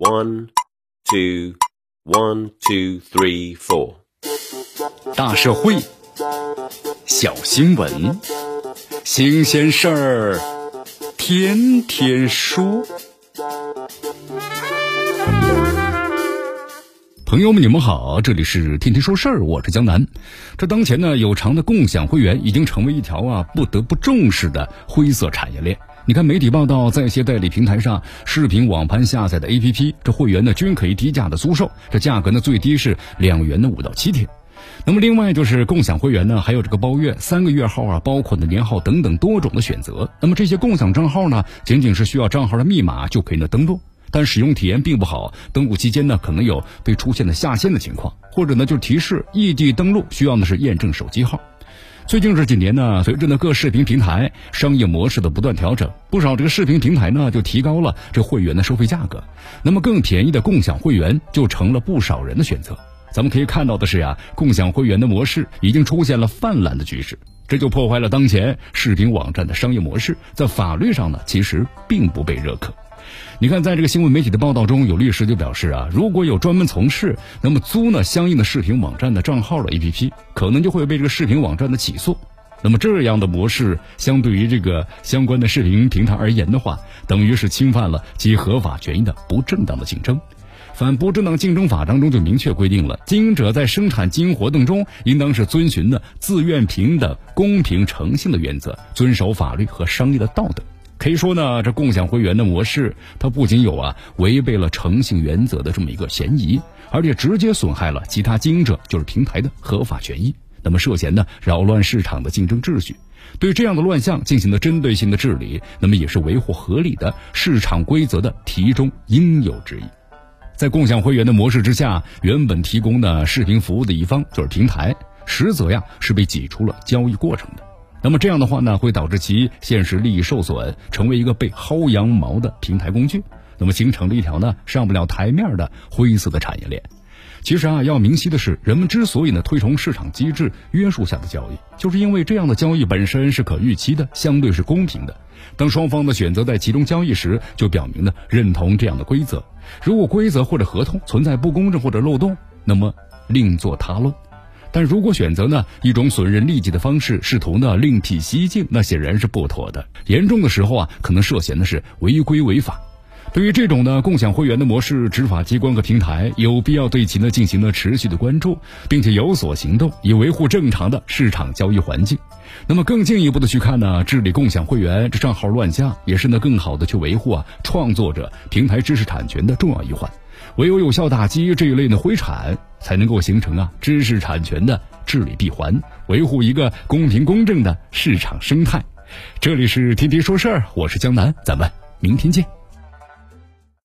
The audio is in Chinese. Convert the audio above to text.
One, two, one, two, three, four。大社会，小新闻，新鲜事儿，天天说。朋友们，你们好，这里是天天说事儿，我是江南。这当前呢，有偿的共享会员已经成为一条啊不得不重视的灰色产业链。你看，媒体报道，在一些代理平台上，视频网盘下载的 APP，这会员呢均可以低价的租售，这价格呢最低是两元的五到七天。那么另外就是共享会员呢，还有这个包月、三个月号啊，包括的年号等等多种的选择。那么这些共享账号呢，仅仅是需要账号的密码就可以呢登录，但使用体验并不好。登录期间呢，可能有被出现的下线的情况，或者呢就提示异地登录需要的是验证手机号。最近这几年呢，随着呢各视频平台商业模式的不断调整，不少这个视频平台呢就提高了这会员的收费价格。那么更便宜的共享会员就成了不少人的选择。咱们可以看到的是呀，共享会员的模式已经出现了泛滥的局势，这就破坏了当前视频网站的商业模式，在法律上呢其实并不被认可。你看，在这个新闻媒体的报道中，有律师就表示啊，如果有专门从事那么租呢相应的视频网站的账号的 APP，可能就会被这个视频网站的起诉。那么这样的模式，相对于这个相关的视频平台而言的话，等于是侵犯了其合法权益的不正当的竞争。反不正当竞争法当中就明确规定了，经营者在生产经营活动中，应当是遵循的自愿、平等、公平、诚信的原则，遵守法律和商业的道德。可以说呢，这共享会员的模式，它不仅有啊违背了诚信原则的这么一个嫌疑，而且直接损害了其他经营者，就是平台的合法权益。那么涉嫌呢扰乱市场的竞争秩序，对这样的乱象进行了针对性的治理，那么也是维护合理的市场规则的题中应有之义。在共享会员的模式之下，原本提供的视频服务的一方就是平台，实则呀是被挤出了交易过程的。那么这样的话呢，会导致其现实利益受损，成为一个被薅羊毛的平台工具，那么形成了一条呢上不了台面的灰色的产业链。其实啊，要明晰的是，人们之所以呢推崇市场机制约束下的交易，就是因为这样的交易本身是可预期的，相对是公平的。当双方的选择在其中交易时，就表明呢认同这样的规则。如果规则或者合同存在不公正或者漏洞，那么另作他论。但如果选择呢一种损人利己的方式，试图呢另辟蹊径，那显然是不妥的。严重的时候啊，可能涉嫌的是违规违法。对于这种呢共享会员的模式，执法机关和平台有必要对其呢进行了持续的关注，并且有所行动，以维护正常的市场交易环境。那么更进一步的去看呢，治理共享会员这账号乱象，也是呢更好的去维护啊创作者平台知识产权的重要一环。唯有有效打击这一类的灰产，才能够形成啊知识产权的治理闭环，维护一个公平公正的市场生态。这里是天天说事儿，我是江南，咱们明天见。